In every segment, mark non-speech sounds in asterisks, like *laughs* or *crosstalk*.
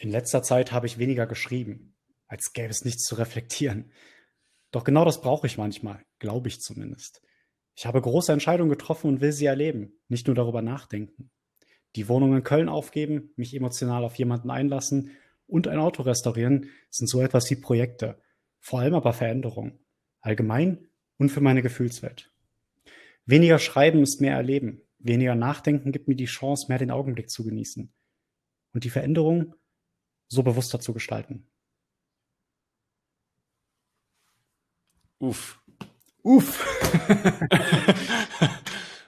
In letzter Zeit habe ich weniger geschrieben, als gäbe es nichts zu reflektieren. Doch genau das brauche ich manchmal, glaube ich zumindest. Ich habe große Entscheidungen getroffen und will sie erleben, nicht nur darüber nachdenken. Die Wohnung in Köln aufgeben, mich emotional auf jemanden einlassen und ein Auto restaurieren sind so etwas wie Projekte, vor allem aber Veränderungen, allgemein und für meine Gefühlswelt. Weniger schreiben ist mehr erleben, weniger nachdenken gibt mir die Chance, mehr den Augenblick zu genießen und die Veränderung so bewusster zu gestalten. Uff. Uff. *laughs*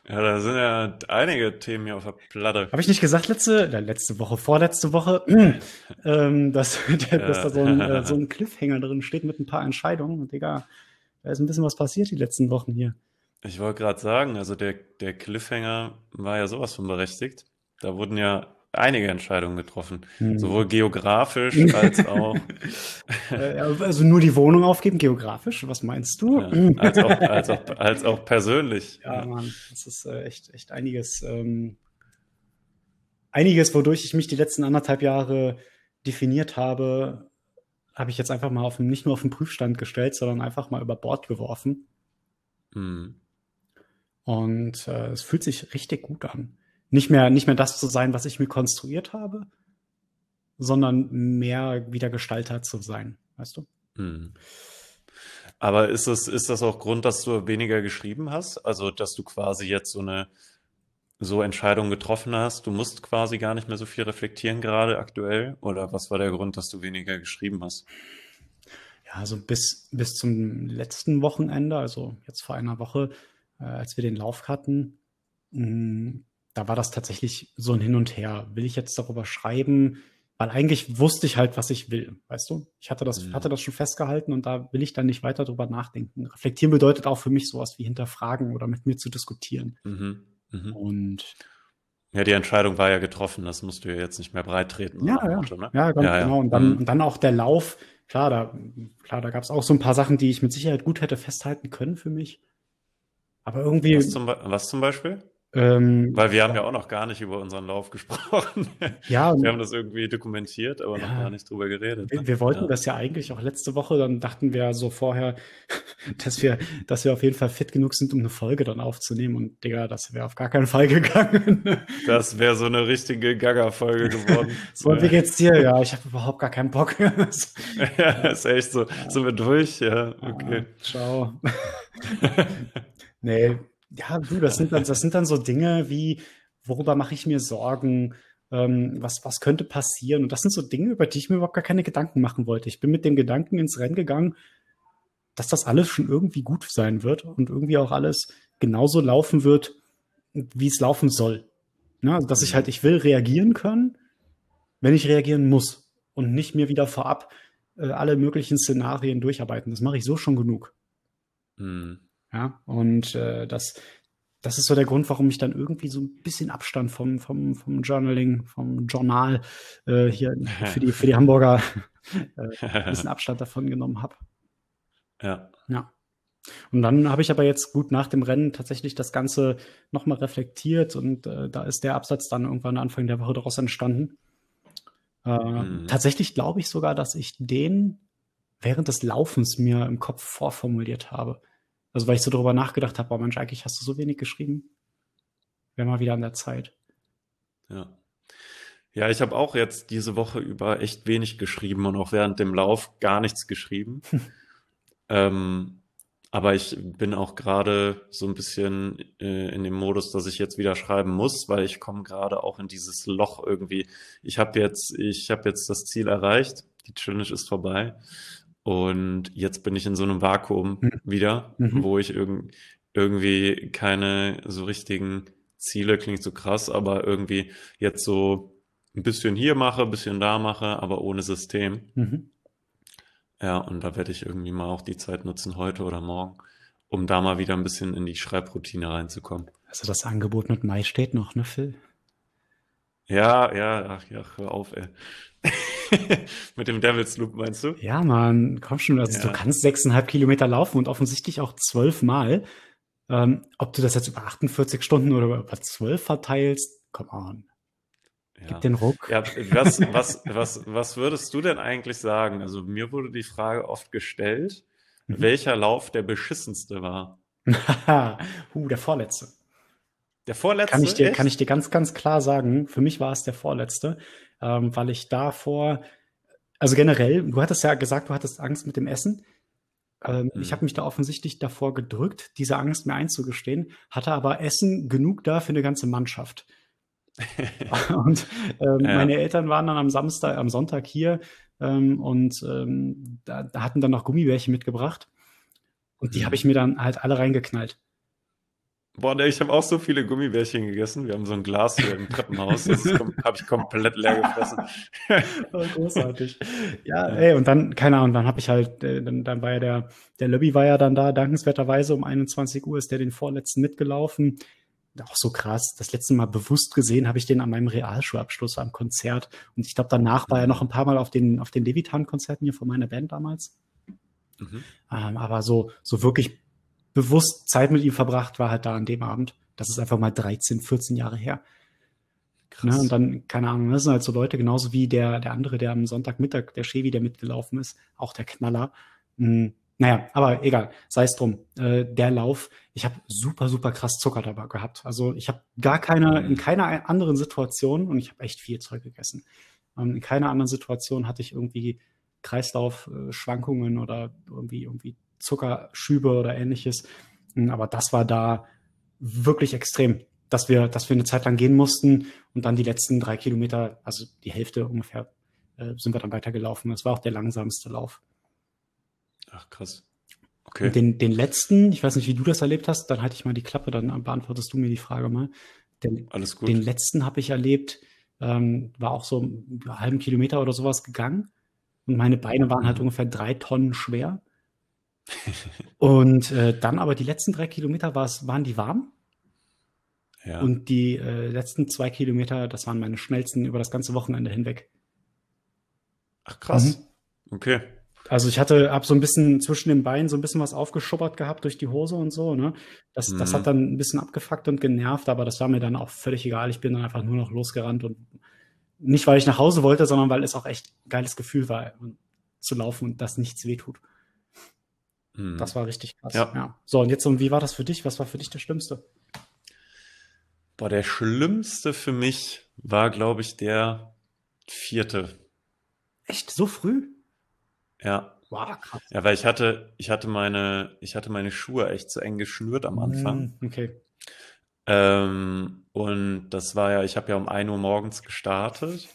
ja, da sind ja einige Themen hier auf der Platte. Habe ich nicht gesagt letzte, letzte Woche, vorletzte Woche, *clears throat* ähm, dass, *laughs* ja. dass da so ein, äh, so ein *laughs* Cliffhanger drin steht mit ein paar Entscheidungen. Und Digga, da ist ein bisschen was passiert die letzten Wochen hier. Ich wollte gerade sagen, also der, der Cliffhanger war ja sowas von berechtigt. Da wurden ja einige Entscheidungen getroffen, hm. sowohl geografisch *laughs* als auch. Äh, also nur die Wohnung aufgeben, geografisch? Was meinst du? Ja, als, auch, als, auch, als auch persönlich. Ja, *laughs* ja. Mann, das ist äh, echt, echt einiges. Ähm, einiges, wodurch ich mich die letzten anderthalb Jahre definiert habe, habe ich jetzt einfach mal auf, nicht nur auf den Prüfstand gestellt, sondern einfach mal über Bord geworfen. Mhm. Und äh, es fühlt sich richtig gut an nicht mehr, nicht mehr das zu sein, was ich mir konstruiert habe, sondern mehr wieder Gestalter zu sein, weißt du? Hm. Aber ist das, ist das auch Grund, dass du weniger geschrieben hast? Also, dass du quasi jetzt so eine so Entscheidung getroffen hast, du musst quasi gar nicht mehr so viel reflektieren gerade aktuell? Oder was war der Grund, dass du weniger geschrieben hast? Ja, also bis, bis zum letzten Wochenende, also jetzt vor einer Woche, äh, als wir den Lauf hatten, mh, hm, da war das tatsächlich so ein Hin und Her. Will ich jetzt darüber schreiben? Weil eigentlich wusste ich halt, was ich will, weißt du? Ich hatte das, mhm. hatte das schon festgehalten und da will ich dann nicht weiter drüber nachdenken. Reflektieren bedeutet auch für mich sowas wie hinterfragen oder mit mir zu diskutieren. Mhm. Mhm. Und ja, die Entscheidung war ja getroffen, das musst du ja jetzt nicht mehr breit treten. Ja, ja. Motto, ne? ja, ganz ja, genau. Und dann, mhm. und dann auch der Lauf. Klar, da, klar, da gab es auch so ein paar Sachen, die ich mit Sicherheit gut hätte festhalten können für mich. Aber irgendwie. Was zum, was zum Beispiel? Ähm, Weil wir haben ja auch noch gar nicht über unseren Lauf gesprochen. Ja. *laughs* Wir haben das irgendwie dokumentiert, aber ja, noch gar nicht drüber geredet. Wir, wir wollten ja. das ja eigentlich auch letzte Woche, dann dachten wir so vorher, *laughs* dass wir, dass wir auf jeden Fall fit genug sind, um eine Folge dann aufzunehmen. Und Digga, das wäre auf gar keinen Fall gegangen. *laughs* Das wäre so eine richtige Gaga-Folge geworden. so, und wie geht's dir? Ja, ich habe überhaupt gar keinen Bock. ja, ist echt so. Ja. Sind wir durch? Ja, okay. Ciao. nee, ja, du, das sind dann, das sind dann so Dinge wie, worüber mache ich mir Sorgen? Ähm, was, was könnte passieren? Und das sind so Dinge, über die ich mir überhaupt gar keine Gedanken machen wollte. Ich bin mit dem Gedanken ins Rennen gegangen, dass das alles schon irgendwie gut sein wird und irgendwie auch alles genauso laufen wird, wie es laufen soll. Ne? Also, dass ich halt, ich will reagieren können, wenn ich reagieren muss und nicht mir wieder vorab äh, alle möglichen Szenarien durcharbeiten. Das mache ich so schon genug. Mhm. Ja, und äh, das, das ist so der Grund, warum ich dann irgendwie so ein bisschen Abstand vom, vom, vom Journaling, vom Journal äh, hier *laughs* für die, für die Hamburger äh, ein bisschen *laughs* Abstand davon genommen habe. Ja. Ja. Und dann habe ich aber jetzt gut nach dem Rennen tatsächlich das Ganze nochmal reflektiert und äh, da ist der Absatz dann irgendwann Anfang der Woche daraus entstanden. Äh, mhm. Tatsächlich glaube ich sogar, dass ich den während des Laufens mir im Kopf vorformuliert habe. Also weil ich so darüber nachgedacht habe, oh Mensch, eigentlich hast du so wenig geschrieben. Wäre mal wieder an der Zeit. Ja. Ja, ich habe auch jetzt diese Woche über echt wenig geschrieben und auch während dem Lauf gar nichts geschrieben. *laughs* ähm, aber ich bin auch gerade so ein bisschen äh, in dem Modus, dass ich jetzt wieder schreiben muss, weil ich komme gerade auch in dieses Loch irgendwie. Ich habe jetzt, ich habe jetzt das Ziel erreicht. Die Challenge ist vorbei. Und jetzt bin ich in so einem Vakuum mhm. wieder, mhm. wo ich irg irgendwie keine so richtigen Ziele, klingt so krass, aber irgendwie jetzt so ein bisschen hier mache, ein bisschen da mache, aber ohne System. Mhm. Ja, und da werde ich irgendwie mal auch die Zeit nutzen, heute oder morgen, um da mal wieder ein bisschen in die Schreibroutine reinzukommen. Also das Angebot mit Mai steht noch, ne, Phil? Ja, ja, ach ja, hör auf, ey. *laughs* Mit dem Devil's Loop meinst du? Ja, man, komm schon. Also ja. du kannst sechseinhalb Kilometer laufen und offensichtlich auch zwölfmal. Ähm, ob du das jetzt über 48 Stunden oder über zwölf verteilst, come on. Ja. Gib den Ruck. Ja, was, *laughs* was, was, was würdest du denn eigentlich sagen? Also mir wurde die Frage oft gestellt, mhm. welcher Lauf der beschissenste war. *laughs* uh, der vorletzte. Der vorletzte? Kann ich, dir, kann ich dir ganz, ganz klar sagen, für mich war es der vorletzte, ähm, weil ich davor, also generell, du hattest ja gesagt, du hattest Angst mit dem Essen. Ähm, mhm. Ich habe mich da offensichtlich davor gedrückt, diese Angst mir einzugestehen, hatte aber Essen genug da für eine ganze Mannschaft. *laughs* und ähm, ja. meine Eltern waren dann am Samstag, am Sonntag hier ähm, und ähm, da, da, hatten dann noch Gummibärchen mitgebracht. Und die mhm. habe ich mir dann halt alle reingeknallt. Boah, ne, ich habe auch so viele Gummibärchen gegessen. Wir haben so ein Glas hier im Treppenhaus. Das habe ich komplett leer gefressen. *laughs* oh, großartig. Ja, ey, und dann, keine Ahnung, dann habe ich halt, äh, dann, dann war ja der, der Lobby war ja dann da, dankenswerterweise um 21 Uhr ist der den vorletzten mitgelaufen. Auch so krass. Das letzte Mal bewusst gesehen habe ich den an meinem Realschulabschluss am Konzert. Und ich glaube, danach war er noch ein paar Mal auf den, auf den Levitan-Konzerten hier von meiner Band damals. Mhm. Ähm, aber so, so wirklich bewusst Zeit mit ihm verbracht, war halt da an dem Abend. Das ist einfach mal 13, 14 Jahre her. Krass. Ne? Und dann, keine Ahnung, das sind halt so Leute, genauso wie der, der andere, der am Sonntagmittag, der Chevy, der mitgelaufen ist, auch der Knaller. Hm, naja, aber egal, sei es drum. Äh, der Lauf, ich habe super, super krass Zucker dabei gehabt. Also ich habe gar keine, in keiner anderen Situation, und ich habe echt viel Zeug gegessen, ähm, in keiner anderen Situation hatte ich irgendwie Kreislaufschwankungen oder irgendwie, irgendwie Zuckerschübe oder ähnliches. Hm, aber das war da wirklich extrem, dass wir, dass wir eine Zeit lang gehen mussten und dann die letzten drei Kilometer, also die Hälfte ungefähr, äh, sind wir dann weitergelaufen. Das war auch der langsamste Lauf. Ach, krass. Okay. Und den, den letzten, ich weiß nicht, wie du das erlebt hast, dann halte ich mal die Klappe, dann beantwortest du mir die Frage mal. Den, Alles gut. Den letzten habe ich erlebt, ähm, war auch so einen halben Kilometer oder sowas gegangen. Und meine Beine waren halt mhm. ungefähr drei Tonnen schwer. *laughs* und äh, dann aber die letzten drei Kilometer waren die warm. Ja. Und die äh, letzten zwei Kilometer, das waren meine schnellsten über das ganze Wochenende hinweg. Ach krass. Mhm. Okay. Also ich hatte, hab so ein bisschen zwischen den Beinen so ein bisschen was aufgeschubbert gehabt durch die Hose und so, ne? Das, mhm. das hat dann ein bisschen abgefuckt und genervt, aber das war mir dann auch völlig egal. Ich bin dann einfach nur noch losgerannt und nicht, weil ich nach Hause wollte, sondern weil es auch echt ein geiles Gefühl war, zu laufen und dass nichts wehtut. Mhm. Das war richtig krass. Ja. ja. So, und jetzt, und wie war das für dich? Was war für dich der Schlimmste? Boah, der Schlimmste für mich war, glaube ich, der vierte. Echt? So früh? Ja. Wow, krass. Ja, weil ich hatte, ich hatte meine, ich hatte meine Schuhe echt zu eng geschnürt am Anfang. Mm, okay. Ähm, und das war ja, ich habe ja um 1 Uhr morgens gestartet.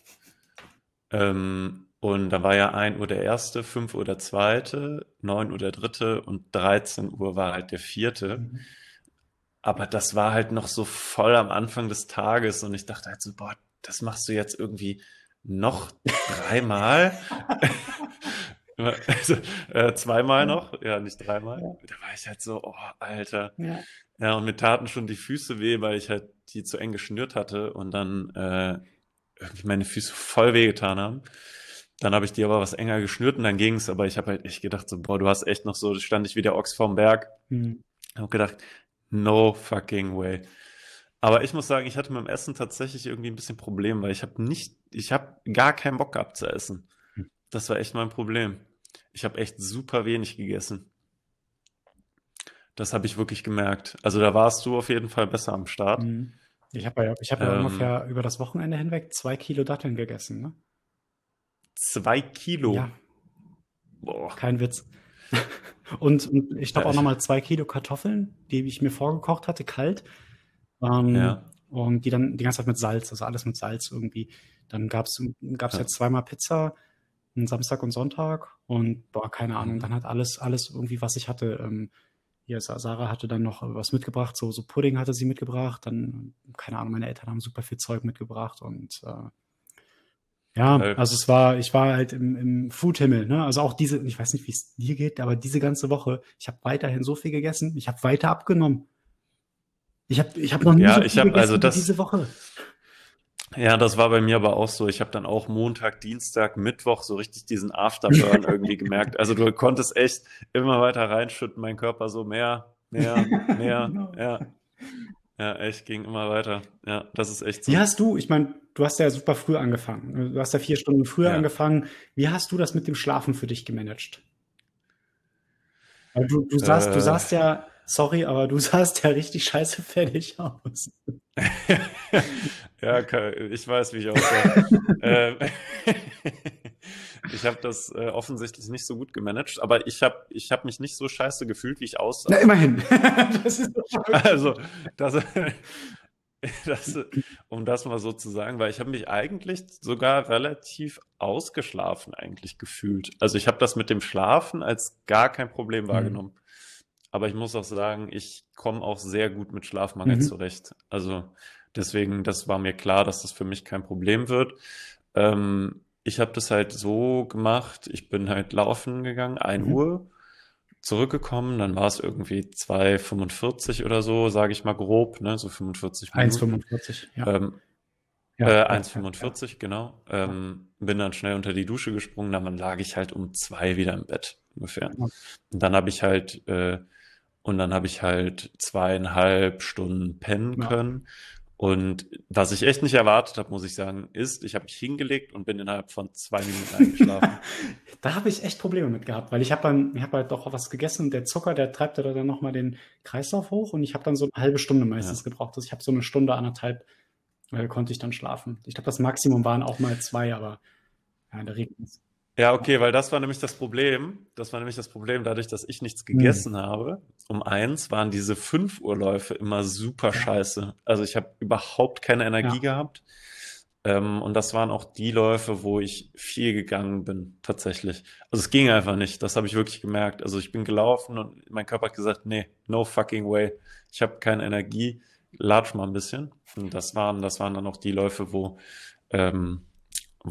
Ähm, und da war ja 1 Uhr der erste, 5 Uhr der zweite, 9 Uhr der dritte und 13 Uhr war halt der vierte. Mhm. Aber das war halt noch so voll am Anfang des Tages und ich dachte halt so, boah, das machst du jetzt irgendwie noch dreimal. *laughs* *laughs* also, äh, zweimal noch, ja, nicht dreimal. Ja. Da war ich halt so, oh, Alter. Ja. ja, und mir taten schon die Füße weh, weil ich halt die zu eng geschnürt hatte und dann äh, irgendwie meine Füße voll wehgetan haben. Dann habe ich die aber was enger geschnürt und dann ging es, aber ich habe halt echt gedacht, so, boah, du hast echt noch so, stand ich wie der Ochs vorm Berg. Mhm. Habe gedacht, no fucking way. Aber ich muss sagen, ich hatte mit dem Essen tatsächlich irgendwie ein bisschen Problem, weil ich habe nicht, ich habe gar keinen Bock gehabt zu essen. Hm. Das war echt mein Problem. Ich habe echt super wenig gegessen. Das habe ich wirklich gemerkt. Also da warst du auf jeden Fall besser am Start. Mhm. Ich habe ja, ich hab ja ähm, ungefähr über das Wochenende hinweg zwei Kilo Datteln gegessen. Ne? Zwei Kilo. Ja. Boah. Kein Witz. und, und ich glaube auch nochmal zwei Kilo Kartoffeln, die ich mir vorgekocht hatte, kalt. Ähm, ja. Und die dann die ganze Zeit mit Salz, also alles mit Salz irgendwie. Dann gab es gab's ja. jetzt zweimal Pizza, einen Samstag und Sonntag. Und boah, keine Ahnung, mhm. dann hat alles, alles irgendwie, was ich hatte. Ähm, hier, Sarah hatte dann noch was mitgebracht, so, so Pudding hatte sie mitgebracht. Dann, keine Ahnung, meine Eltern haben super viel Zeug mitgebracht und äh, ja, also es war, ich war halt im, im Foodhimmel, ne? Also auch diese, ich weiß nicht, wie es dir geht, aber diese ganze Woche, ich habe weiterhin so viel gegessen, ich habe weiter abgenommen. Ich habe ich hab noch nie ja, so viel ich hab, gegessen also das, diese Woche. Ja, das war bei mir aber auch so. Ich habe dann auch Montag, Dienstag, Mittwoch so richtig diesen Afterburn *laughs* irgendwie gemerkt. Also du konntest echt immer weiter reinschütten, mein Körper so mehr, mehr, *laughs* mehr, genau. ja. Ja, echt, ging immer weiter. Ja, das ist echt so. Wie hast du, ich meine, du hast ja super früh angefangen. Du hast ja vier Stunden früher ja. angefangen. Wie hast du das mit dem Schlafen für dich gemanagt? Du, du, sahst, äh, du sahst ja, sorry, aber du *laughs* sahst ja richtig scheiße fertig aus. *laughs* ja, ich weiß, wie ich aussehe. *laughs* ähm, ich habe das äh, offensichtlich nicht so gut gemanagt, aber ich habe ich hab mich nicht so scheiße gefühlt, wie ich aussah. Na, immerhin. *laughs* das ist also, das, *laughs* das, um das mal so zu sagen, weil ich habe mich eigentlich sogar relativ ausgeschlafen eigentlich gefühlt. Also ich habe das mit dem Schlafen als gar kein Problem mhm. wahrgenommen. Mhm. Aber ich muss auch sagen, ich komme auch sehr gut mit Schlafmangel mhm. zurecht. Also deswegen, das war mir klar, dass das für mich kein Problem wird. Ähm, ich habe das halt so gemacht, ich bin halt laufen gegangen, 1 mhm. Uhr, zurückgekommen, dann war es irgendwie 2,45 oder so, sage ich mal grob, ne, so 45 Minuten. 1,45, ja. Ähm, ja, äh, 1,45, ja. genau. Ähm, bin dann schnell unter die Dusche gesprungen, dann lag ich halt um zwei wieder im Bett ungefähr. Und dann habe ich halt äh, und dann habe ich halt zweieinhalb Stunden pennen können und was ich echt nicht erwartet habe, muss ich sagen, ist, ich habe mich hingelegt und bin innerhalb von zwei Minuten eingeschlafen. *laughs* da habe ich echt Probleme mit gehabt, weil ich habe dann, ich habe halt doch was gegessen und der Zucker, der treibt ja dann nochmal den Kreislauf hoch und ich habe dann so eine halbe Stunde meistens ja. gebraucht. Also ich habe so eine Stunde, anderthalb, äh, konnte ich dann schlafen. Ich glaube, das Maximum waren auch mal zwei, aber ja, in der Regel ja, okay, weil das war nämlich das Problem. Das war nämlich das Problem, dadurch, dass ich nichts gegessen mhm. habe. Um eins waren diese fünf Uhrläufe immer super scheiße. Also ich habe überhaupt keine Energie ja. gehabt. Ähm, und das waren auch die Läufe, wo ich viel gegangen bin, tatsächlich. Also es ging einfach nicht. Das habe ich wirklich gemerkt. Also ich bin gelaufen und mein Körper hat gesagt, nee, no fucking way. Ich habe keine Energie. Latsch mal ein bisschen. Und das waren, das waren dann auch die Läufe, wo, ähm,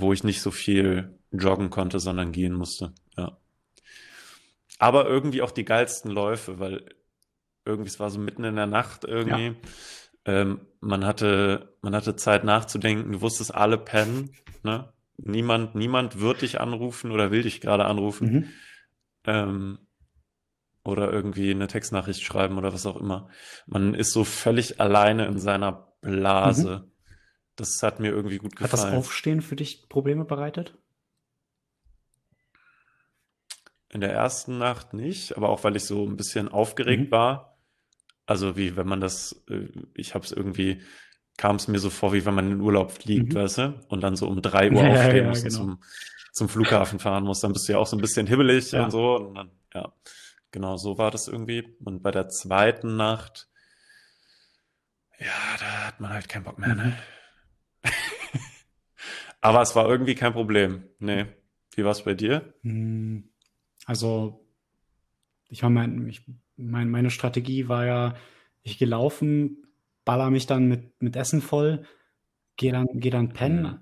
wo ich nicht so viel joggen konnte, sondern gehen musste. Ja. Aber irgendwie auch die geilsten Läufe, weil irgendwie es war so mitten in der Nacht irgendwie. Ja. Ähm, man hatte, man hatte Zeit nachzudenken. Du wusstest alle pennen. Ne? Niemand, niemand wird dich anrufen oder will dich gerade anrufen. Mhm. Ähm, oder irgendwie eine Textnachricht schreiben oder was auch immer. Man ist so völlig alleine in seiner Blase. Mhm. Das hat mir irgendwie gut gefallen. Hat das Aufstehen für dich Probleme bereitet? In der ersten Nacht nicht, aber auch weil ich so ein bisschen aufgeregt mhm. war. Also wie wenn man das, äh, ich habe es irgendwie, kam es mir so vor, wie wenn man in Urlaub fliegt, mhm. weißt du, und dann so um drei *laughs* Uhr ja, aufstehen ja, muss genau. und zum, zum Flughafen fahren muss, dann bist du ja auch so ein bisschen hibbelig ja. und so. Und dann, ja, genau, so war das irgendwie. Und bei der zweiten Nacht, ja, da hat man halt keinen Bock mehr, ne? mhm. ne? Aber es war irgendwie kein Problem. Nee. Wie war es bei dir? Mhm. Also, ich war mein, ich, mein, meine Strategie war ja, ich gehe laufen, baller mich dann mit, mit Essen voll, gehe dann, geh dann pennen mhm.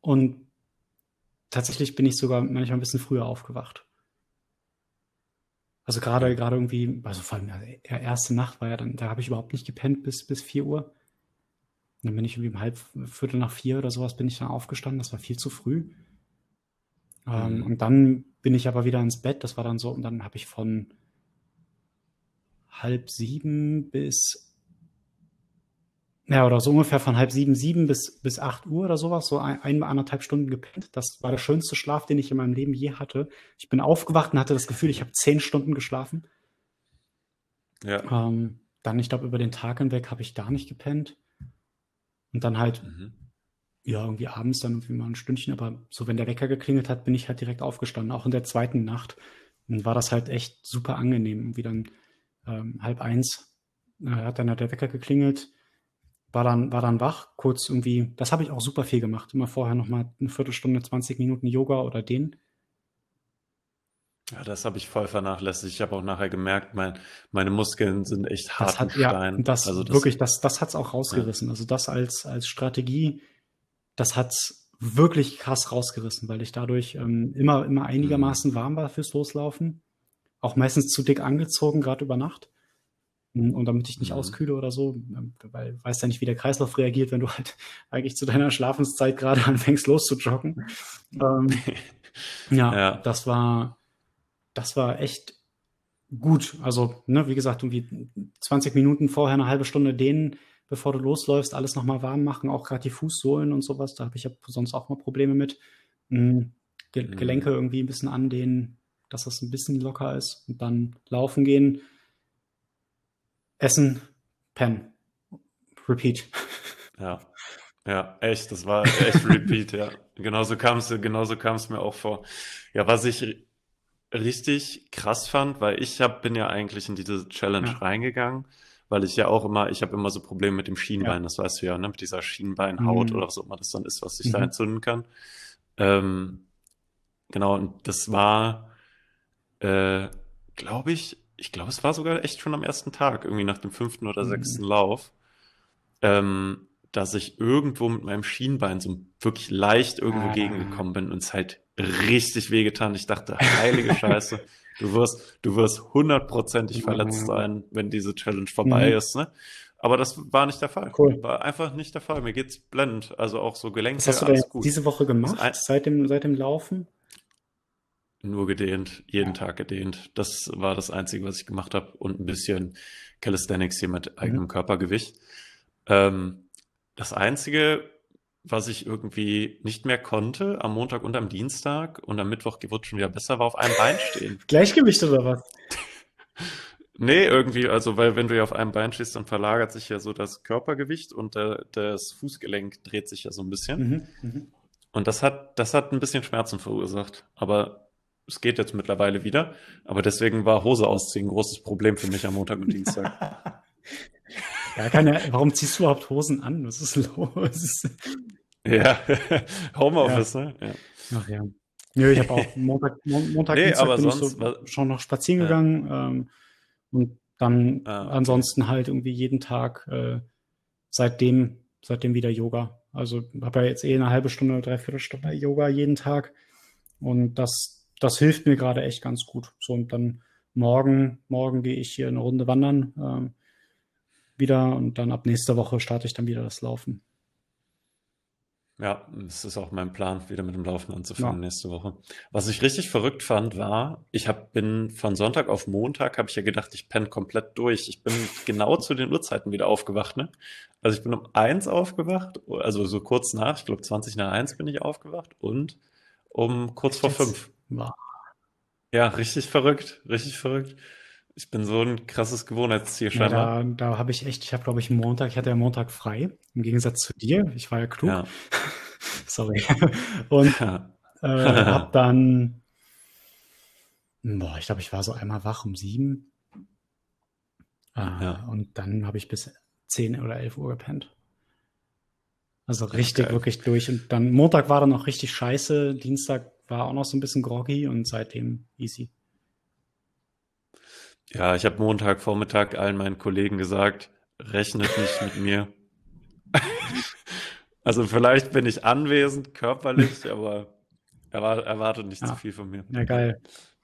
und tatsächlich bin ich sogar manchmal ein bisschen früher aufgewacht. Also gerade gerade irgendwie, also vor allem ja, erste Nacht war ja dann, da habe ich überhaupt nicht gepennt bis bis 4 Uhr. Und dann bin ich irgendwie um halb Viertel nach vier oder sowas bin ich dann aufgestanden. Das war viel zu früh. Ähm, mhm. Und dann bin ich aber wieder ins Bett. Das war dann so, und dann habe ich von halb sieben bis ja, oder so ungefähr von halb sieben, sieben bis, bis acht Uhr oder sowas, so ein, ein, anderthalb Stunden gepennt. Das war der schönste Schlaf, den ich in meinem Leben je hatte. Ich bin aufgewacht und hatte das Gefühl, ich habe zehn Stunden geschlafen. Ja. Ähm, dann, ich glaube, über den Tag hinweg habe ich gar nicht gepennt. Und dann halt mhm ja, irgendwie abends dann irgendwie mal ein Stündchen, aber so, wenn der Wecker geklingelt hat, bin ich halt direkt aufgestanden. Auch in der zweiten Nacht dann war das halt echt super angenehm. Wie dann ähm, halb eins äh, hat dann halt der Wecker geklingelt, war dann, war dann wach, kurz irgendwie, das habe ich auch super viel gemacht. Immer vorher nochmal eine Viertelstunde, 20 Minuten Yoga oder den. Ja, das habe ich voll vernachlässigt. Ich habe auch nachher gemerkt, mein, meine Muskeln sind echt hart das hat, Stein. Ja, das, also das wirklich, das, das hat es auch rausgerissen. Ja. Also das als, als Strategie das hat's wirklich krass rausgerissen, weil ich dadurch ähm, immer, immer einigermaßen warm war fürs Loslaufen. Auch meistens zu dick angezogen, gerade über Nacht. Hm, und damit ich nicht mhm. auskühle oder so, ähm, weil weiß ja nicht, wie der Kreislauf reagiert, wenn du halt *laughs* eigentlich zu deiner Schlafenszeit gerade *laughs* anfängst loszujoggen. ähm, *laughs* ja, ja, das war, das war echt gut. Also, ne, wie gesagt, irgendwie 20 Minuten vorher, eine halbe Stunde dehnen, bevor du losläufst, alles nochmal warm machen, auch gerade die Fußsohlen und sowas. Da habe ich ja sonst auch mal Probleme mit. Mhm. Ge mhm. Gelenke irgendwie ein bisschen andehnen, dass das ein bisschen locker ist und dann laufen gehen, essen, pennen. Repeat. Ja. Ja, echt, das war echt Repeat, ja. Genauso kam es genauso kam es mir auch vor. Ja, was ich richtig krass fand, weil ich hab, bin ja eigentlich in diese Challenge ja. reingegangen, weil ich ja auch immer, ich habe immer so Probleme mit dem Schienbein, ja. das weißt du ja, ne? mit dieser Schienbeinhaut mhm. oder was auch immer das dann ist, was sich mhm. da entzünden kann. Ähm, genau, und das war, äh, glaube ich, ich glaube, es war sogar echt schon am ersten Tag, irgendwie nach dem fünften oder mhm. sechsten Lauf, ähm, dass ich irgendwo mit meinem Schienbein so wirklich leicht irgendwo ah. gegengekommen bin und es halt richtig wehgetan. Ich dachte, heilige *laughs* Scheiße, du wirst, du wirst hundertprozentig verletzt sein, wenn diese Challenge vorbei mhm. ist. Ne? Aber das war nicht der Fall. Cool. War einfach nicht der Fall. Mir geht's blendend. Also auch so Gelenke. Was hast du denn diese Woche gemacht? Seit dem, seit dem Laufen? Nur gedehnt, jeden Tag gedehnt. Das war das Einzige, was ich gemacht habe. Und ein bisschen Calisthenics hier mit eigenem mhm. Körpergewicht. Ähm, das Einzige, was ich irgendwie nicht mehr konnte am Montag und am Dienstag und am Mittwoch wurde schon wieder besser, war auf einem Bein stehen. *laughs* Gleichgewicht oder was? *laughs* nee, irgendwie, also weil wenn du ja auf einem Bein stehst, dann verlagert sich ja so das Körpergewicht und der, das Fußgelenk dreht sich ja so ein bisschen. Mhm, mh. Und das hat, das hat ein bisschen Schmerzen verursacht. Aber es geht jetzt mittlerweile wieder. Aber deswegen war Hose ausziehen ein großes Problem für mich am Montag und Dienstag. *laughs* Ja, keine, warum ziehst du überhaupt Hosen an? Was ist los? Ja, *laughs* Homeoffice, ja. ne? Ja. Ach ja. Nö, ich habe auch *laughs* Montag, Montag nee, Dienstag bin sonst, ich so schon noch spazieren gegangen ähm, und dann ah, okay. ansonsten halt irgendwie jeden Tag äh, seitdem, seitdem wieder Yoga. Also habe ja jetzt eh eine halbe Stunde, dreiviertel Stunde Yoga jeden Tag und das, das hilft mir gerade echt ganz gut. So und dann morgen, morgen gehe ich hier eine Runde wandern. Ähm, wieder und dann ab nächster Woche starte ich dann wieder das Laufen. Ja, es ist auch mein Plan, wieder mit dem Laufen anzufangen ja. nächste Woche. Was ich richtig verrückt fand, war, ich hab, bin von Sonntag auf Montag, habe ich ja gedacht, ich penne komplett durch. Ich bin genau zu den Uhrzeiten wieder aufgewacht. Ne? Also ich bin um eins aufgewacht, also so kurz nach, ich glaube 20 nach eins bin ich aufgewacht und um kurz vor fünf. Ja, richtig verrückt, richtig verrückt. Ich bin so ein krasses Gewohnheitstier scheinbar. Ja, da da habe ich echt, ich habe glaube ich Montag, ich hatte ja Montag frei, im Gegensatz zu dir. Ich war ja klug. Ja. *laughs* Sorry. Und ja. äh, *laughs* habe dann, boah, ich glaube, ich war so einmal wach um sieben. Äh, ja. Und dann habe ich bis zehn oder elf Uhr gepennt. Also richtig, okay. wirklich durch. Und dann Montag war dann noch richtig scheiße. Dienstag war auch noch so ein bisschen groggy und seitdem easy. Ja, ich habe Montagvormittag allen meinen Kollegen gesagt, rechnet nicht mit mir. *laughs* also vielleicht bin ich anwesend, körperlich, *laughs* aber erwartet nicht ja. zu viel von mir. Ja, geil.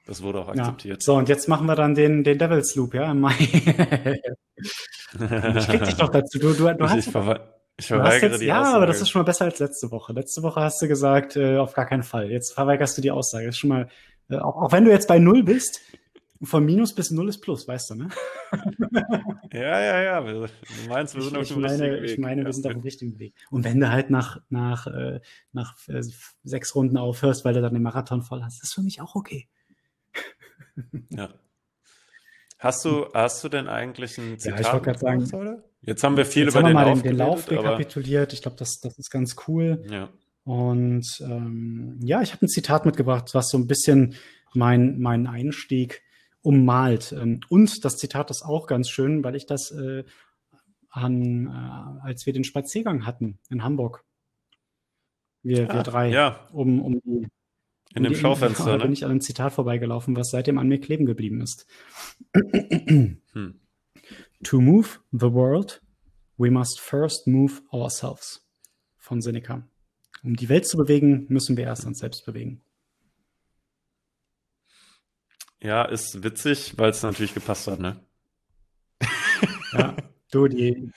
Das wurde auch akzeptiert. Ja. So, und jetzt machen wir dann den, den Devil's Loop, ja, im Mai. *laughs* ich krieg dich doch dazu. Du, du, du ich, hast, ich, verwe ich verweigere jetzt, die Ja, Aussage. aber das ist schon mal besser als letzte Woche. Letzte Woche hast du gesagt, äh, auf gar keinen Fall. Jetzt verweigerst du die Aussage. Das ist schon mal, äh, auch, auch wenn du jetzt bei Null bist, von Minus bis Null ist Plus, weißt du, ne? *laughs* ja, ja, ja. Du meinst, wir sind ich, auf dem richtigen Weg. Ich meine, wir sind auf dem richtigen Weg. Und wenn du halt nach, nach, äh, nach äh, sechs Runden aufhörst, weil du dann den Marathon voll hast, ist für mich auch okay. ja. Hast du, hast du denn eigentlich ein Zitat? Ja, ich wollte gerade sagen, oder? Jetzt haben wir viel über den, Lauf den, den Lauf rekapituliert. Ich glaube, das, das ist ganz cool. Ja. Und ähm, ja, ich habe ein Zitat mitgebracht, was so ein bisschen mein, mein Einstieg ummalt. Ähm, und das Zitat ist auch ganz schön, weil ich das äh, an, äh, als wir den Spaziergang hatten in Hamburg. Wir, ah, wir drei. Ja. Um, um die, in dem Schaufenster. Da ne? bin ich an einem Zitat vorbeigelaufen, was seitdem an mir kleben geblieben ist. hm. To move the world, we must first move ourselves. Von Seneca. Um die Welt zu bewegen, müssen wir erst uns selbst bewegen. Ja, ist witzig, weil es natürlich gepasst hat, ne? *laughs* ja, du, die.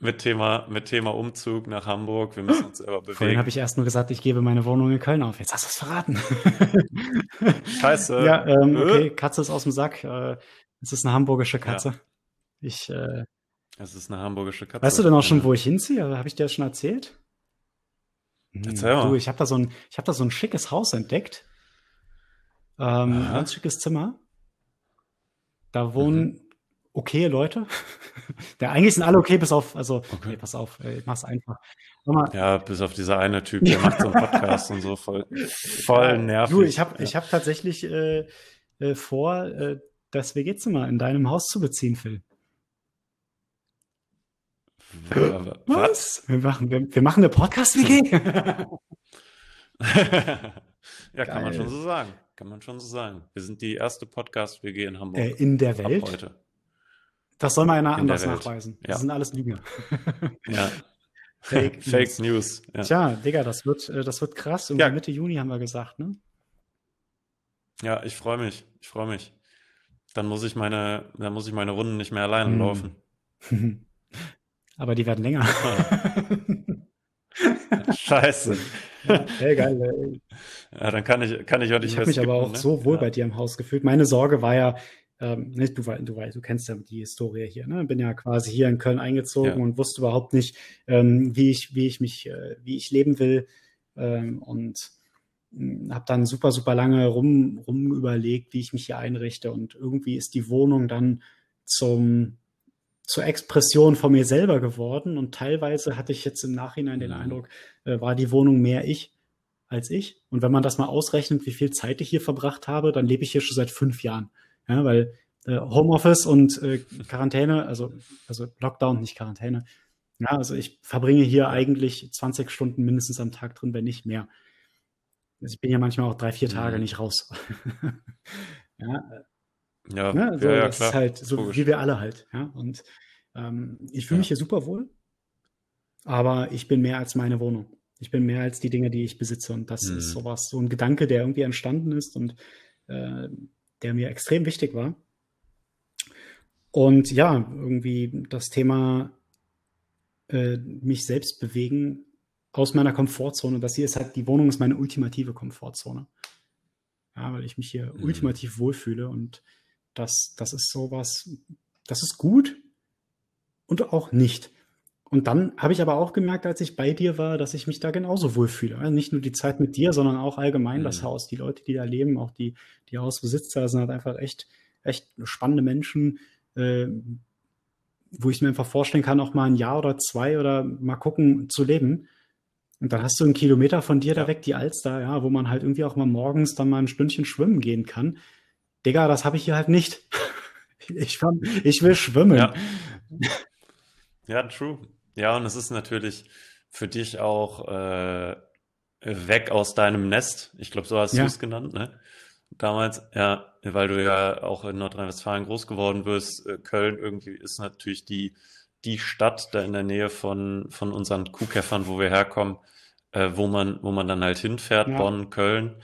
Mit Thema, mit Thema Umzug nach Hamburg, wir müssen uns selber bewegen. Vorhin habe ich erst nur gesagt, ich gebe meine Wohnung in Köln auf. Jetzt hast du es verraten. *laughs* Scheiße. Ja, ähm, okay, Katze ist aus dem Sack. Äh, Es ist eine hamburgische Ja, Katze. Ich, äh, es ist eine hamburgische Katze. weißt du denn auch schon, Ja. wo ich hinziehe? Habe ich dir das schon erzählt? Hm, Erzähl mal. Du, ich habe da so ein, ich habe da so ein schickes Haus entdeckt. Ähm, ganz schickes Zimmer. Da wohnen Mhm. okay Leute. *laughs* Der, eigentlich sind alle okay, bis auf, also, Okay. nee, pass auf, ey, mach's einfach. Mal, Ja, bis auf dieser eine Typ, der macht so einen Podcast und so voll, voll nervig. Du, ich habe Ja. ich hab tatsächlich äh, äh, vor, äh, das WG-Zimmer in deinem Haus zu beziehen, Phil. Was? Wir machen, wir, wir machen eine Podcast-WG. *laughs* ja, kann man schon so sagen. Kann man schon so sagen. Wir sind die erste Podcast-WG in Hamburg. äh, in der Ab Welt? heute. Das soll mal einer In der anders nachweisen. Ja. Das sind alles Lügner. *laughs* Ja. *laughs* Fake *laughs* Fake News. Ja. Tja, Digga, das wird, äh, das wird krass. Ja. Mitte Juni haben wir gesagt, ne? ja, ich freue mich. Ich freue mich. Dann muss ich meine, dann muss ich meine Runden nicht mehr alleine Hm. laufen. Aber die werden länger. *laughs* Scheiße. Hey, geil. ey. Ja, dann kann ich, kann ich auch nicht Ich habe mich aber auch ne? so wohl ja. bei dir im Haus gefühlt. Meine Sorge war ja, ähm, ne, du, du, du kennst ja die Historie hier, ne? Bin ja quasi hier in Köln eingezogen Ja. und wusste überhaupt nicht, ähm, wie ich, wie ich mich, äh, wie ich leben will. Ähm, und habe dann super, super lange rum, rum überlegt, wie ich mich hier einrichte. Und irgendwie ist die Wohnung dann zum, zur Expression von mir selber geworden. Und teilweise hatte ich jetzt im Nachhinein den Mhm. Eindruck, äh, war die Wohnung mehr ich als ich. Und wenn man das mal ausrechnet, wie viel Zeit ich hier verbracht habe, dann lebe ich hier schon seit fünf Jahren. Ja, weil äh, Homeoffice und äh, Quarantäne, also, also Lockdown, nicht Quarantäne. Ja, also ich verbringe hier eigentlich 20 Stunden mindestens am Tag drin, wenn nicht mehr. Also ich bin ja manchmal auch drei, vier Tage Mhm. nicht raus. *laughs* ja, Ja, Ne? So, ja, ja, das klar. ist halt so Logisch. wie wir alle halt. Ja? Und ähm, ich fühle mich Ja. hier super wohl, aber ich bin mehr als meine Wohnung. Ich bin mehr als die Dinge, die ich besitze. Und das Mhm. ist sowas, so ein Gedanke, der irgendwie entstanden ist und äh, der mir extrem wichtig war. Und ja, irgendwie das Thema äh, mich selbst bewegen aus meiner Komfortzone. Das hier ist halt, die Wohnung ist meine ultimative Komfortzone. Ja, weil ich mich hier Mhm. ultimativ wohlfühle und das, das ist sowas, das ist gut und auch nicht. Und dann habe ich aber auch gemerkt, als ich bei dir war, dass ich mich da genauso wohlfühle. Also nicht nur die Zeit mit dir, sondern auch allgemein das Mhm. Haus. Die Leute, die da leben, auch die, die Hausbesitzer sind halt einfach echt, echt spannende Menschen, äh, wo ich mir einfach vorstellen kann, auch mal ein Jahr oder zwei oder mal gucken zu leben. Und dann hast du einen Kilometer von dir da Ja. weg, die Alster, ja, wo man halt irgendwie auch mal morgens dann mal ein Stündchen schwimmen gehen kann. Digga, das habe ich hier halt nicht. *laughs* Ich, fahr- ich will schwimmen. Ja. *laughs* Ja, true. Ja, und es ist natürlich für dich auch äh, weg aus deinem Nest. Ich glaube, so hast Ja. du es genannt, ne? Damals, ja, weil du ja auch in Nordrhein-Westfalen groß geworden bist. Äh, Köln irgendwie ist natürlich die, die Stadt da in der Nähe von, von unseren Kuhkäffern, wo wir herkommen, äh, wo man, wo man dann halt hinfährt, Ja. Bonn, Köln,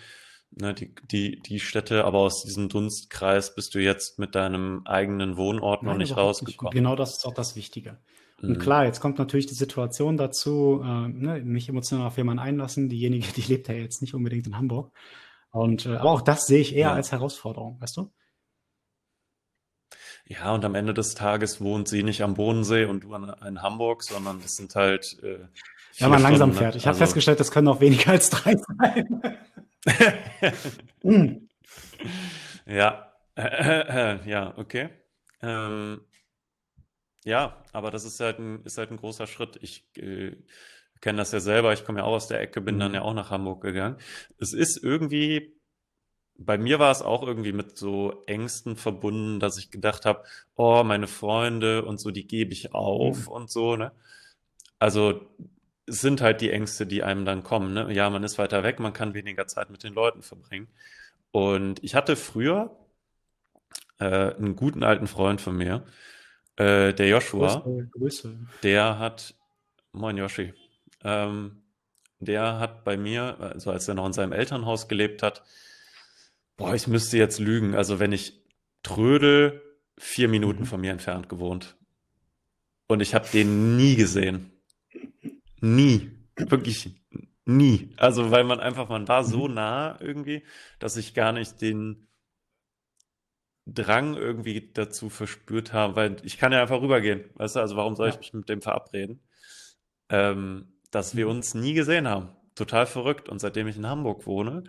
ne, die, die, die Städte, aber aus diesem Dunstkreis bist du jetzt mit deinem eigenen Wohnort noch Nein, nicht überhaupt rausgekommen. Genau das ist auch das Wichtige. Und Mhm. klar, jetzt kommt natürlich die Situation dazu, äh, ne, mich emotional auf jemanden einlassen. Diejenige, die lebt ja jetzt nicht unbedingt in Hamburg. Und äh, aber auch das sehe ich eher Ja. als Herausforderung, weißt du? Ja, und am Ende des Tages wohnt sie nicht am Bodensee und du an- in Hamburg, sondern es sind halt äh, Wenn vier man langsam Stunden, ne? fährt. Ich habe Also- festgestellt, das können auch weniger als drei sein. Mm. Ja, *laughs* ja, okay. Ähm, ja, aber das ist halt ein, ist halt ein großer Schritt. Ich äh, kenne das ja selber. Ich komme ja auch aus der Ecke, bin dann Mhm. ja auch nach Hamburg gegangen. Es ist irgendwie, bei mir war es auch irgendwie mit so Ängsten verbunden, dass ich gedacht habe, oh, meine Freunde und so, die gebe ich auf Mhm. und so, ne? Also sind halt die Ängste, die einem dann kommen, ne? Ja, man ist weiter weg, man kann weniger Zeit mit den Leuten verbringen. Und ich hatte früher äh, einen guten alten Freund von mir, äh, der Joshua, Grüße, Grüße. der hat, moin Yoshi, ähm, der hat bei mir, also als er noch in seinem Elternhaus gelebt hat, boah, ich müsste jetzt lügen, also wenn ich trödel, vier Minuten Mhm. von mir entfernt gewohnt. Und ich habe den nie gesehen. Nie. Wirklich nie. Also weil man einfach, man war so Mhm. nah irgendwie, dass ich gar nicht den, Drang irgendwie dazu verspürt haben, weil ich kann ja einfach rübergehen, weißt du, also warum soll ich mich mit dem verabreden? Ähm, dass wir Mhm. uns nie gesehen haben. Total verrückt. Und seitdem ich in Hamburg wohne,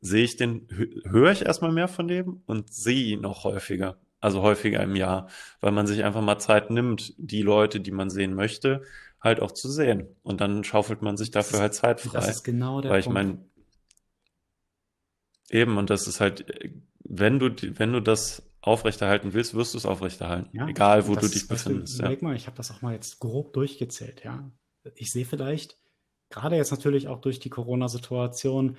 sehe ich den, hö- höre ich erstmal mehr von dem und sehe ihn auch häufiger. Also häufiger im Jahr, weil man sich einfach mal Zeit nimmt, die Leute, die man sehen möchte, halt auch zu sehen. Und dann schaufelt man sich Das dafür halt Zeit das frei. ist genau der Weil ich meine, eben, und das ist halt, wenn du, wenn du das aufrechterhalten willst, wirst du es aufrechterhalten. Ja, Egal, wo du das, dich befindest, ja. überleg mal, ich habe das auch mal jetzt grob durchgezählt, ja. Ich sehe vielleicht, gerade jetzt natürlich auch durch die Corona-Situation,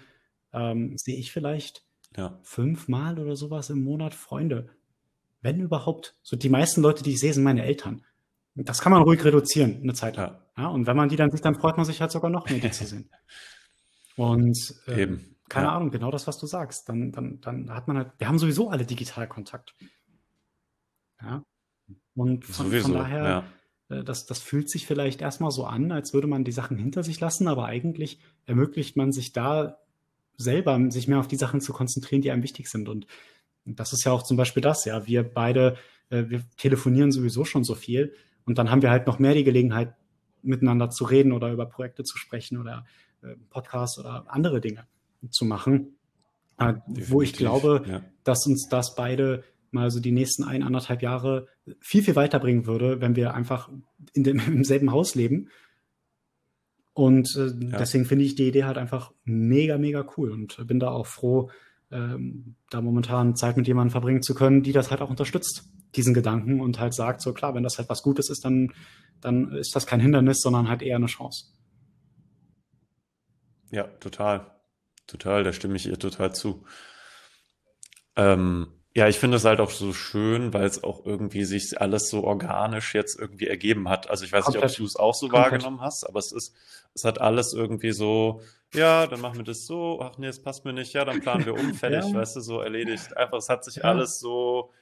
ähm, sehe ich vielleicht Ja, fünfmal oder sowas im Monat Freunde. Wenn überhaupt. So die meisten Leute, die ich sehe, sind meine Eltern. Das kann man ruhig reduzieren, eine Zeit lang. ja, und wenn man die dann sieht, dann freut man sich halt sogar noch mehr, die zu sehen. *laughs* Und ähm, eben. keine Ja, Ahnung, genau das, was du sagst. Dann, dann, dann hat man halt, wir haben sowieso alle digital Kontakt. Ja. Und von, von sowieso, daher, ja. äh, das, das fühlt sich vielleicht erstmal so an, als würde man die Sachen hinter sich lassen, aber eigentlich ermöglicht man sich da selber, sich mehr auf die Sachen zu konzentrieren, die einem wichtig sind. Und das ist ja auch zum Beispiel das, ja. Wir beide, äh, wir telefonieren sowieso schon so viel und dann haben wir halt noch mehr die Gelegenheit, miteinander zu reden oder über Projekte zu sprechen oder äh, Podcasts oder andere Dinge zu machen, äh, wo ich glaube, ja. dass uns das beide mal so die nächsten ein, anderthalb Jahre viel, viel weiterbringen würde, wenn wir einfach in dem, *laughs* im selben Haus leben. Und äh, Ja. deswegen finde ich die Idee halt einfach mega, mega cool und bin da auch froh, ähm, da momentan Zeit mit jemandem verbringen zu können, die das halt auch unterstützt, diesen Gedanken und halt sagt, so klar, wenn das halt was Gutes ist, dann, dann ist das kein Hindernis, sondern halt eher eine Chance. Ja, total. Total, da stimme ich ihr total zu. Ähm, ja, ich finde es halt auch so schön, weil es auch irgendwie sich alles so organisch jetzt irgendwie ergeben hat. Also ich weiß nicht, ob Komplett. du es auch so Komplett. wahrgenommen hast, aber es ist, es hat alles irgendwie so, ja, dann machen wir das so, ach nee, es passt mir nicht, ja, dann planen wir um, fertig, *laughs* Ja. weißt du, so erledigt. Einfach, es hat sich Ja. alles so,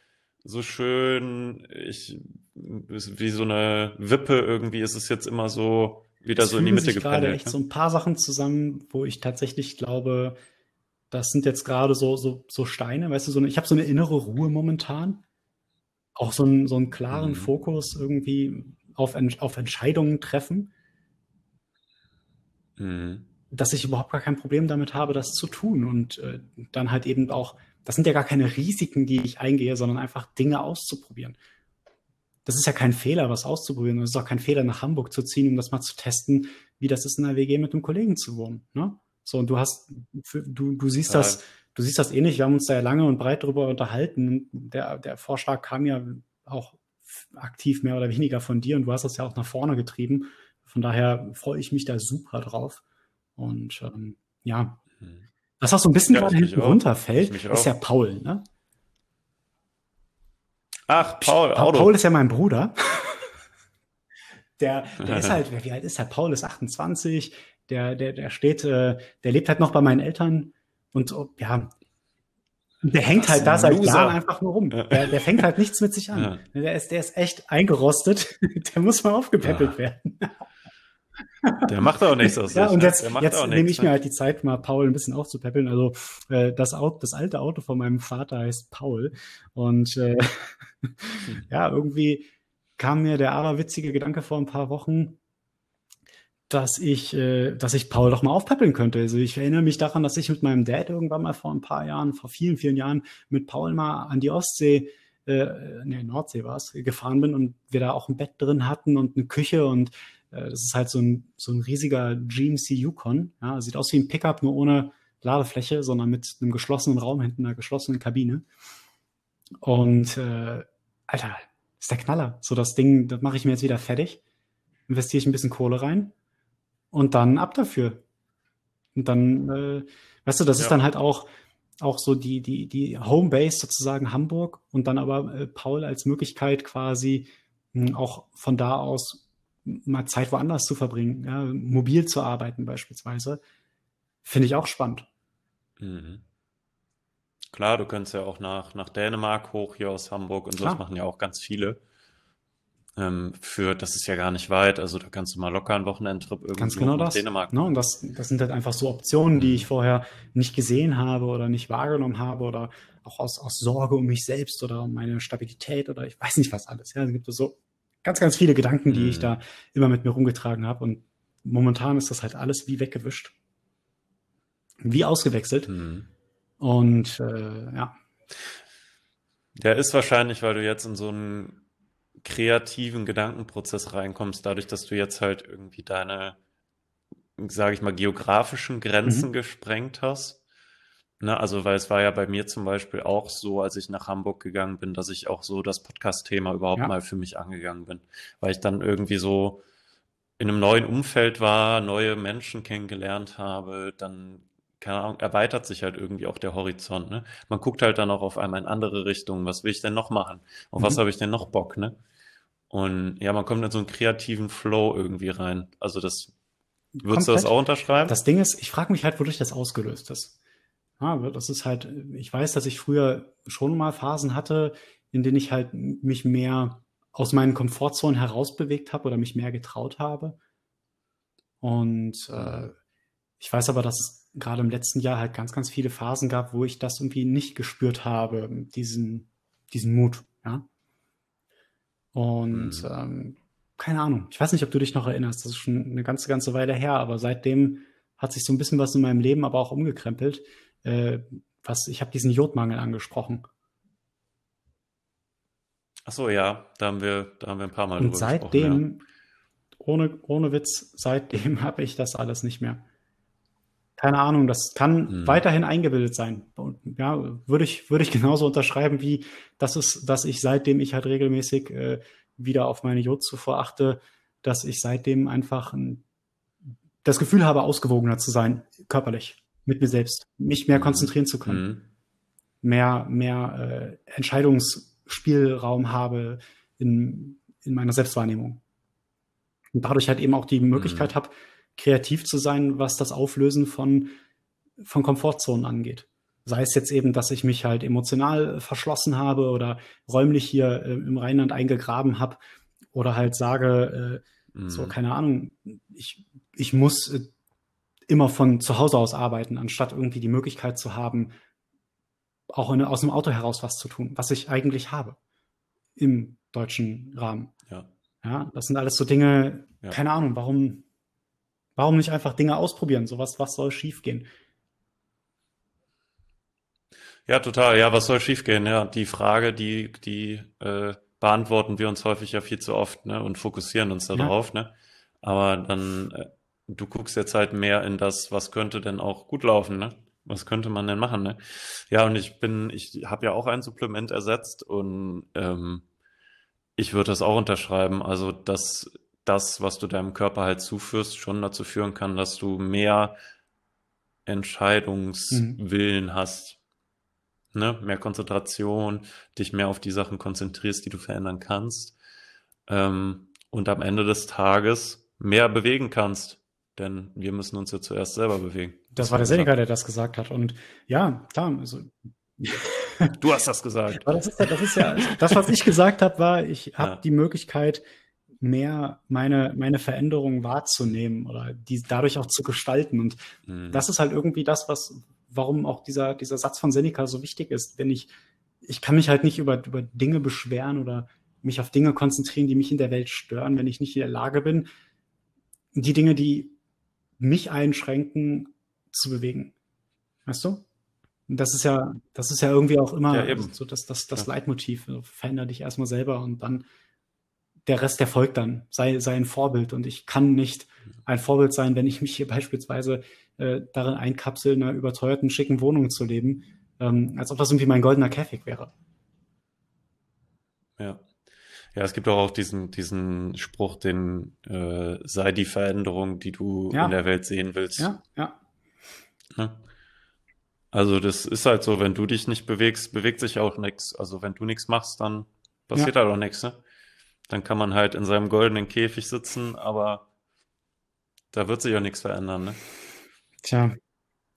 so schön, ich, wie so eine Wippe irgendwie ist es jetzt immer so wieder Es so in die Mitte sich gerade gependelt. echt ne? so ein paar Sachen zusammen, wo ich tatsächlich glaube, das sind jetzt gerade so, so, so Steine, weißt du, so eine, ich habe so eine innere Ruhe momentan. Auch so einen, so einen klaren Mhm. Fokus irgendwie auf, auf Entscheidungen treffen, Mhm. dass ich überhaupt gar kein Problem damit habe, das zu tun. Und äh, dann halt eben auch, das sind ja gar keine Risiken, die ich eingehe, sondern einfach Dinge auszuprobieren. Das ist ja kein Fehler, was auszuprobieren. Es ist auch kein Fehler, nach Hamburg zu ziehen, um das mal zu testen, wie das ist, in einer WG mit einem Kollegen zu wohnen. Ne? So, und du hast, du, du siehst Total. das, du siehst das ähnlich. Wir haben uns da ja lange und breit drüber unterhalten. Der, der Vorschlag kam ja auch aktiv mehr oder weniger von dir und du hast das ja auch nach vorne getrieben. Von daher freue ich mich da super drauf. Und ähm, ja, Mhm. Was auch so ein bisschen Ja, gerade hinten auch. runterfällt, ist ja Paul. Ne? Ach, Paul, Pa Auto. Paul ist ja mein Bruder. *laughs* Der, der ist halt, wie alt ist der? Paul ist 28. Der, der, der steht, äh, der lebt halt noch bei meinen Eltern und oh, ja, der hängt halt da seit. Jahren einfach nur rum. Der, der fängt halt nichts mit sich an. Ja. Der ist, der ist echt eingerostet. *laughs* Der muss mal aufgepäppelt Ja. werden. Der macht auch nichts aus Ja, und ne? jetzt, jetzt nehme ich mir ne? halt die Zeit, mal Paul ein bisschen aufzupäppeln. Also äh, das, Auto, das alte Auto von meinem Vater heißt Paul. Und äh, *laughs* ja, irgendwie kam mir der aberwitzige Gedanke vor ein paar Wochen, dass ich, äh, dass ich Paul doch mal aufpäppeln könnte. Also ich erinnere mich daran, dass ich mit meinem Dad irgendwann mal vor ein paar Jahren, vor vielen, vielen Jahren mit Paul mal an die Ostsee, äh, nee, Nordsee war es, gefahren bin und wir da auch ein Bett drin hatten und eine Küche und das ist halt so ein, so ein riesiger GMC Yukon. Ja, sieht aus wie ein Pickup, nur ohne Ladefläche, sondern mit einem geschlossenen Raum hinten, einer geschlossenen Kabine. Und äh, Alter, ist der Knaller. So das Ding, das mache ich mir jetzt wieder fertig, investiere ich ein bisschen Kohle rein und dann ab dafür. Und dann, äh, weißt du, das ist Ja. dann halt auch, auch so die, die, die Homebase sozusagen Hamburg und dann aber äh, Paul als Möglichkeit quasi mh, auch von da aus mal Zeit woanders zu verbringen, ja, mobil zu arbeiten beispielsweise. Finde ich auch spannend. Mhm. Klar, du könntest ja auch nach, nach Dänemark hoch hier aus Hamburg und so, das Klar. machen ja auch ganz viele. ähm, für, das ist ja gar nicht weit, also da kannst du mal locker einen Wochenendtrip irgendwie Ganz genau nach das. Dänemark Ne? machen. Und das, das sind halt einfach so Optionen, die Mhm. ich vorher nicht gesehen habe oder nicht wahrgenommen habe oder auch aus, aus Sorge um mich selbst oder um meine Stabilität oder ich weiß nicht was alles. Ja, es gibt so ganz, ganz viele Gedanken, die ich Mhm. da immer mit mir rumgetragen habe und momentan ist das halt alles wie weggewischt, wie ausgewechselt Mhm. und äh, ja, Der ist wahrscheinlich, weil du jetzt in so einen kreativen Gedankenprozess reinkommst, dadurch, dass du jetzt halt irgendwie deine, sage ich mal, geografischen Grenzen Mhm. gesprengt hast. Ne, also, weil es war ja bei mir zum Beispiel auch so, als ich nach Hamburg gegangen bin, dass ich auch so das Podcast-Thema überhaupt ja, mal für mich angegangen bin, weil ich dann irgendwie so in einem neuen Umfeld war, neue Menschen kennengelernt habe, dann, keine Ahnung, erweitert sich halt irgendwie auch der Horizont, ne? Man guckt halt dann auch auf einmal in andere Richtungen. Was will ich denn noch machen? Auf was mhm. habe ich denn noch Bock, ne? Und ja, man kommt in so einen kreativen Flow irgendwie rein. Also das, würdest du das komplett. auch unterschreiben? Das Ding ist, ich frage mich halt, wodurch das ausgelöst ist. Ja, das ist halt, ich weiß, dass ich früher schon mal Phasen hatte, in denen ich halt mich mehr aus meinen Komfortzonen herausbewegt habe oder mich mehr getraut habe. Und äh, ich weiß aber, dass es gerade im letzten Jahr halt ganz, ganz viele Phasen gab, wo ich das irgendwie nicht gespürt habe, diesen, diesen Mut, ja. Und Mhm. ähm, keine Ahnung, ich weiß nicht, ob du dich noch erinnerst, das ist schon eine ganze, ganze Weile her, aber seitdem hat sich so ein bisschen was in meinem Leben aber auch umgekrempelt. Äh, was, ich habe diesen Jodmangel angesprochen. Ach so, ja, da haben wir, da haben wir ein paar Mal Und drüber gesprochen, ja. seitdem, ohne, ohne Witz, seitdem *laughs* habe ich das alles nicht mehr. Keine Ahnung, das kann Mhm. weiterhin eingebildet sein. Und ja, würde ich, würde ich *laughs* genauso unterschreiben, wie das ist, dass ich seitdem ich halt regelmäßig äh, wieder auf meine Jodzufuhr achte, dass ich seitdem einfach ein, das Gefühl habe, ausgewogener zu sein, körperlich, mit mir selbst, mich mehr Mhm. konzentrieren zu können, Mhm. mehr, mehr äh, Entscheidungsspielraum habe in, in meiner Selbstwahrnehmung. Und dadurch halt eben auch die Möglichkeit Mhm. habe, kreativ zu sein, was das Auflösen von, von Komfortzonen angeht. Sei es jetzt eben, dass ich mich halt emotional verschlossen habe oder räumlich hier äh, im Rheinland eingegraben habe oder halt sage, äh, so, Mhm. keine Ahnung, ich, ich muss äh, immer von zu Hause aus arbeiten, anstatt irgendwie die Möglichkeit zu haben, auch in, aus dem Auto heraus was zu tun, was ich eigentlich habe im deutschen Rahmen. Ja. Ja, das sind alles so Dinge, Ja. keine Ahnung, warum, warum nicht einfach Dinge ausprobieren? Sowas, was soll schiefgehen? Ja, total. Ja, was soll schiefgehen? Ja, die Frage, die, die äh, beantworten wir uns häufig ja viel zu oft, ne, und fokussieren uns Ja, darauf, ne? Aber dann, äh, du guckst jetzt halt mehr in das, was könnte denn auch gut laufen, ne? Was könnte man denn machen, ne? Ja, und ich bin, ich habe ja auch ein Supplement ersetzt und ähm, ich würde das auch unterschreiben. Also, dass das, was du deinem Körper halt zuführst, schon dazu führen kann, dass du mehr mhm. Entscheidungswillen hast. Ne? Mehr Konzentration, dich mehr auf die Sachen konzentrierst, die du verändern kannst. Ähm, und am Ende des Tages mehr bewegen kannst. Denn wir müssen uns ja zuerst selber bewegen. Das hast war der. Seneca, der das gesagt hat. Und ja, klar, also *laughs* Du hast das gesagt. Aber das ist ja, das ist ja, das, was ich gesagt habe, war, ich habe Ja. die Möglichkeit, mehr meine, meine Veränderungen wahrzunehmen oder die dadurch auch zu gestalten. Und Mhm. das ist halt irgendwie das, was, warum auch dieser, dieser Satz von Seneca so wichtig ist. Wenn ich, ich kann mich halt nicht über, über Dinge beschweren oder mich auf Dinge konzentrieren, die mich in der Welt stören, wenn ich nicht in der Lage bin, die Dinge, die mich einschränken, zu bewegen. Weißt du? Und das ist ja, das ist ja irgendwie auch immer Ja, so das, das, das Ja. Leitmotiv. Also Veränder dich erstmal selber und dann der Rest, der folgt dann. Sei, sei ein Vorbild. Und ich kann nicht ein Vorbild sein, wenn ich mich hier beispielsweise äh, darin einkapsel, in einer überteuerten, schicken Wohnung zu leben, ähm, als ob das irgendwie mein goldener Käfig wäre. Ja. Ja, es gibt auch, auch diesen, diesen Spruch, den äh, sei die Veränderung, die du Ja. in der Welt sehen willst. Ja, ja. Ne? Also das ist halt so, wenn du dich nicht bewegst, bewegt sich auch nichts. Also wenn du nichts machst, dann passiert halt auch nichts. Ne? Dann kann man halt in seinem goldenen Käfig sitzen, aber da wird sich auch nichts verändern. Ne? Tja,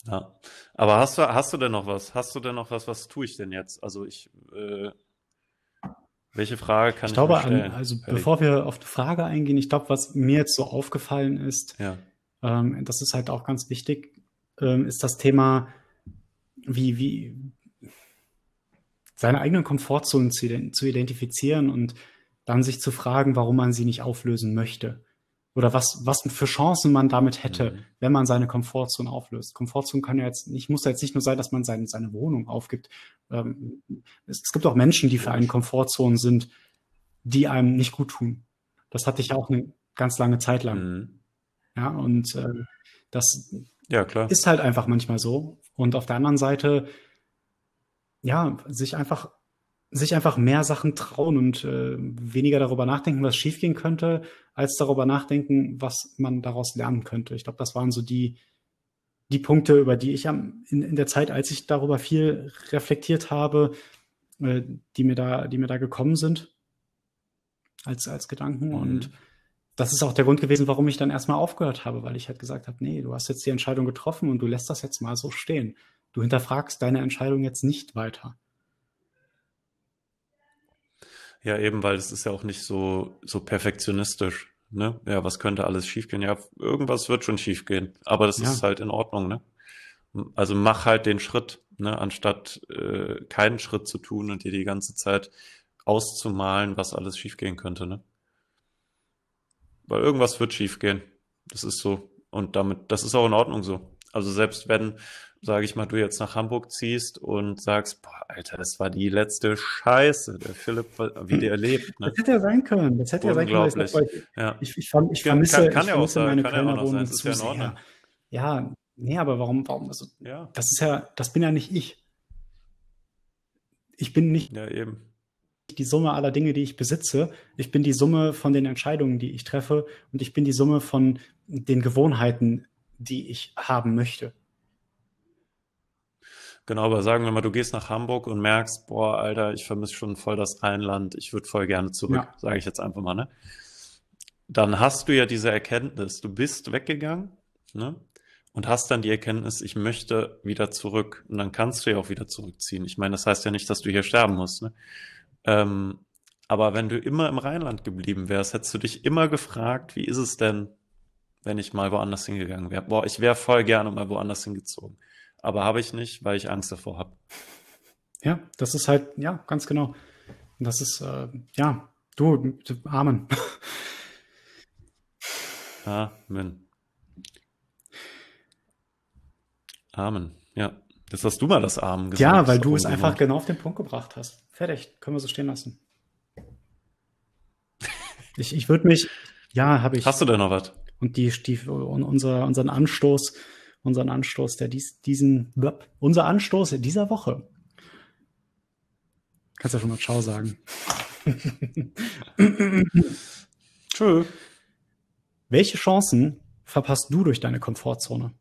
Ja. Aber hast du, hast du denn noch was? Hast du denn noch was? Was tue ich denn jetzt? Also ich, äh, Welche Frage kann Ich ich glaube, an, stellen? also Fertig. bevor wir auf die Frage eingehen, ich glaube, was mir jetzt so aufgefallen ist, Ja. ähm, das ist halt auch ganz wichtig, ähm, ist das Thema, wie, wie seine eigenen Komfortzonen zu, zu identifizieren und dann sich zu fragen, warum man sie nicht auflösen möchte. Oder was, was für Chancen man damit hätte, Mhm. wenn man seine Komfortzone auflöst. Komfortzone kann ja jetzt nicht, muss ja jetzt nicht nur sein, dass man seine, seine Wohnung aufgibt. Ähm, es, es gibt auch Menschen, die für einen Komfortzonen sind, die einem nicht gut tun. Das hatte ich auch eine ganz lange Zeit lang. Mhm. Ja, und äh, das Ja, ist halt einfach manchmal so. Und auf der anderen Seite, ja, sich einfach, sich einfach mehr Sachen trauen und äh, weniger darüber nachdenken, was schiefgehen könnte, als darüber nachdenken, was man daraus lernen könnte. Ich glaube, das waren so die, die Punkte, über die ich am, in, in der Zeit, als ich darüber viel reflektiert habe, äh, die mir da, die mir da gekommen sind, als, als Gedanken. Mhm. Und das ist auch der Grund gewesen, warum ich dann erstmal aufgehört habe, weil ich halt gesagt habe, nee, du hast jetzt die Entscheidung getroffen und du lässt das jetzt mal so stehen. Du hinterfragst deine Entscheidung jetzt nicht weiter. Ja, eben, weil es ist ja auch nicht so, so perfektionistisch. Ne? Ja, was könnte alles schiefgehen? Ja, irgendwas wird schon schiefgehen, aber das Ja. ist halt in Ordnung, ne? Also mach halt den Schritt, ne, anstatt äh, keinen Schritt zu tun und dir die ganze Zeit auszumalen, was alles schiefgehen könnte, ne? Weil irgendwas wird schiefgehen. Das ist so. Und damit, das ist auch in Ordnung so. Also selbst wenn, sage ich mal, du jetzt nach Hamburg ziehst und sagst, boah, Alter, das war die letzte Scheiße, der Philipp, wie der *clears throat* erlebt, ne? Das hätte ja sein können. Das hätte ja sein können. ich Ja. Ich, ich, verm- ich Kann- vermisse, kann- kann ich ja auch vermisse sein, meine Kölner Wohnung zu ja in sehr. Ordnung. Ja, nee, aber warum, warum? Also, Ja, das ist ja, das bin ja nicht ich. Ich bin nicht ja, eben. die Summe aller Dinge, die ich besitze. Ich bin die Summe von den Entscheidungen, die ich treffe. Und ich bin die Summe von den Gewohnheiten, die ich haben möchte. Genau, aber sagen wir mal, du gehst nach Hamburg und merkst, boah, Alter, ich vermisse schon voll das Rheinland, ich würde voll gerne zurück, Ja. sage ich jetzt einfach mal, ne? Dann hast du ja diese Erkenntnis, du bist weggegangen, ne? Und hast dann die Erkenntnis, ich möchte wieder zurück. Und dann kannst du ja auch wieder zurückziehen. Ich meine, das heißt ja nicht, dass du hier sterben musst, ne? Ähm, aber wenn du immer im Rheinland geblieben wärst, hättest du dich immer gefragt, wie ist es denn, wenn ich mal woanders hingegangen wäre? Boah, ich wäre voll gerne mal woanders hingezogen. Aber habe ich nicht, weil ich Angst davor habe. Ja, das ist halt, ja, ganz genau. Und das ist, äh, ja, du, Amen. *laughs* Amen. Amen. Ja. Jetzt hast du mal das Amen gesagt. Ja, weil du es einfach genau auf den Punkt gebracht hast. Fertig, können wir so stehen lassen. *laughs* Ich, ich würde mich, ja, habe ich. Hast du denn noch was? Und die, die und unser, unseren Anstoß, unseren Anstoß, der dies, diesen, unser Anstoß dieser Woche. Kannst ja schon mal Ciao sagen. *laughs* Tschö. Welche Chancen verpasst du durch deine Komfortzone?